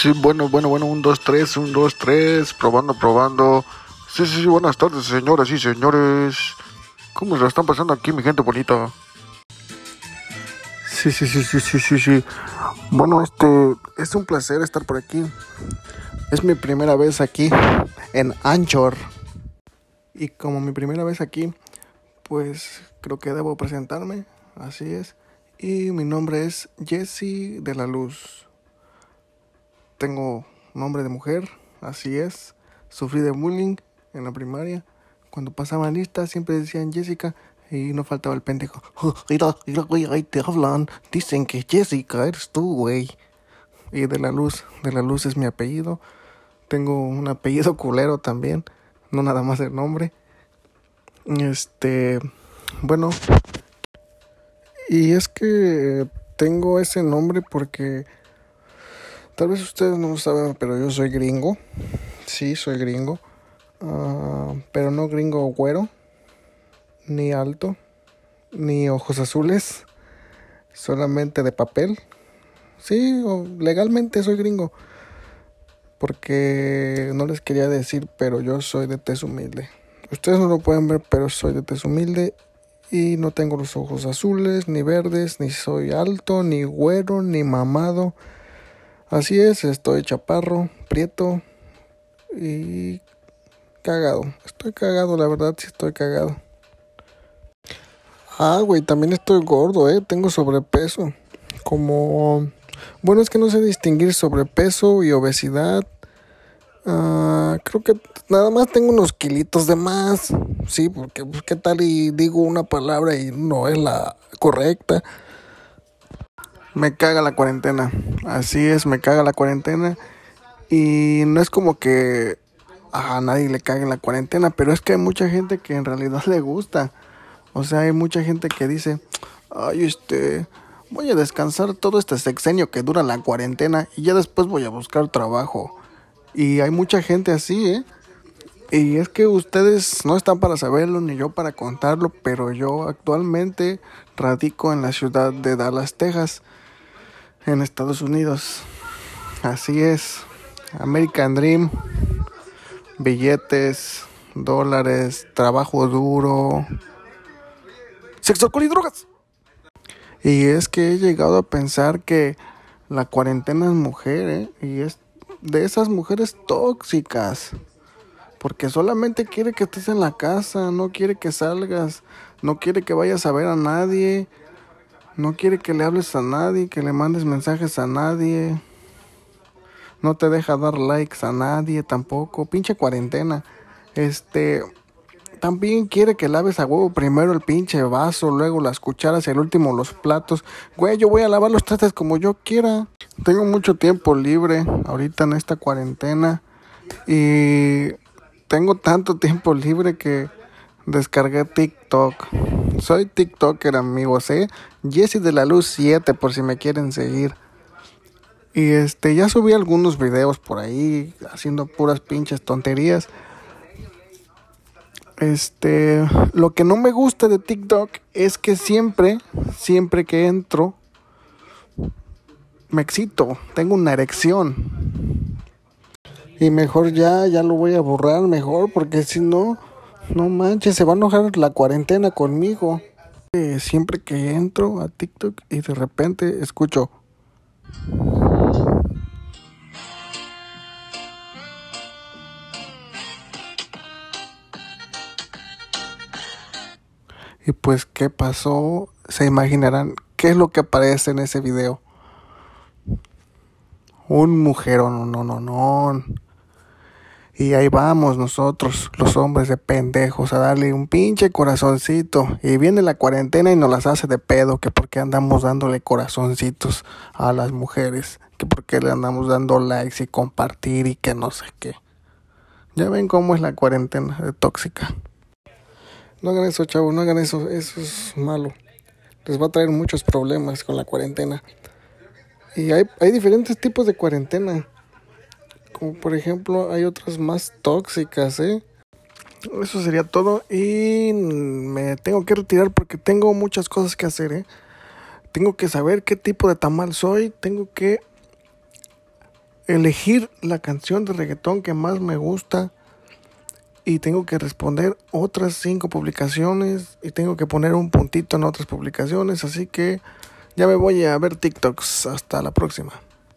Sí, bueno, bueno, bueno, un, dos, tres, un, dos, tres, probando, probando. Sí, sí, sí, buenas tardes, señoras y señores. ¿Cómo se la están pasando aquí, mi gente bonita? Sí, sí, sí, sí, sí, sí, sí. Bueno, este, es un placer estar por aquí. Es mi primera vez aquí en Anchor. Y como mi primera vez aquí, pues creo que debo presentarme, así es. Y mi nombre es Jesse de la Luz. Tengo nombre de mujer, así es. Sufrí de bullying en la primaria. Cuando pasaban listas siempre decían Jessica y no faltaba el pendejo. mira, mira, güey, ahí te hablan. Dicen que Jessica eres tú, güey. Y de la luz, de la luz es mi apellido. Tengo un apellido culero también, no nada más el nombre. Este, bueno, y es que tengo ese nombre porque tal vez ustedes no lo saben, pero yo soy gringo. Sí, soy gringo. Uh, pero no gringo güero, ni alto, ni ojos azules, solamente de papel. Sí, legalmente soy gringo. Porque no les quería decir, pero yo soy de tez humilde. Ustedes no lo pueden ver, pero soy de tez humilde y no tengo los ojos azules, ni verdes, ni soy alto, ni güero, ni mamado. Así es, estoy chaparro, prieto y cagado. Estoy cagado, la verdad, sí estoy cagado. Ah, güey, también estoy gordo, eh. Tengo sobrepeso. Como bueno, es que no sé distinguir sobrepeso y obesidad. Uh, creo que nada más tengo unos kilitos de más. Sí, porque pues, qué tal y digo una palabra y no es la correcta. Me caga la cuarentena. Así es, me caga la cuarentena. Y no es como que a nadie le cague la cuarentena, pero es que hay mucha gente que en realidad le gusta. O sea, hay mucha gente que dice, ay, este, Voy a descansar todo este sexenio que dura la cuarentena y ya después voy a buscar trabajo. Y hay mucha gente así, ¿eh? Y es que ustedes no están para saberlo ni yo para contarlo, pero yo actualmente radico en la ciudad de Dallas, Texas, en Estados Unidos. Así es, American Dream, billetes, dólares, trabajo duro, sexo, alcohol y drogas. Y es que he llegado a pensar que la cuarentena es mujer, ¿eh? Y es de esas mujeres tóxicas. Porque solamente quiere que estés en la casa, no quiere que salgas, no quiere que vayas a ver a nadie, no quiere que le hables a nadie, que le mandes mensajes a nadie. No te deja dar likes a nadie tampoco. Pinche cuarentena. Este, también quiere que laves a huevo primero el pinche vaso, luego las cucharas y al último los platos. Güey, yo voy a lavar los trastes como yo quiera. Tengo mucho tiempo libre ahorita en esta cuarentena. Y tengo tanto tiempo libre que descargué TikTok. Soy TikToker, amigos, ¿eh? Jesse de la Luz 7, por si me quieren seguir. Y este, ya subí algunos videos por ahí haciendo puras pinches tonterías. Este, lo que no me gusta de TikTok es que siempre, siempre que entro, me excito, tengo una erección. Y mejor ya, ya lo voy a borrar mejor, porque si no, no manches, se va a enojar la cuarentena conmigo. Eh, siempre que entro a TikTok y de repente escucho... Y pues, ¿qué pasó? Se imaginarán qué es lo que aparece en ese video. Un mujerón, no, no, no. Y ahí vamos nosotros, los hombres de pendejos, a darle un pinche corazoncito. Y viene la cuarentena y nos las hace de pedo, que porque andamos dándole corazoncitos a las mujeres, que porque le andamos dando likes y compartir y que no sé qué. Ya ven cómo es la cuarentena de tóxica. No hagan eso, chavos, no hagan eso, eso es malo. Les va a traer muchos problemas con la cuarentena. Y hay, hay diferentes tipos de cuarentena. Como por ejemplo, hay otras más tóxicas, ¿eh? Eso sería todo y me tengo que retirar porque tengo muchas cosas que hacer, ¿eh? Tengo que saber qué tipo de tamal soy, tengo que elegir la canción de reggaetón que más me gusta y tengo que responder otras cinco publicaciones y tengo que poner un puntito en otras publicaciones, así que ya me voy a ver TikToks. Hasta la próxima.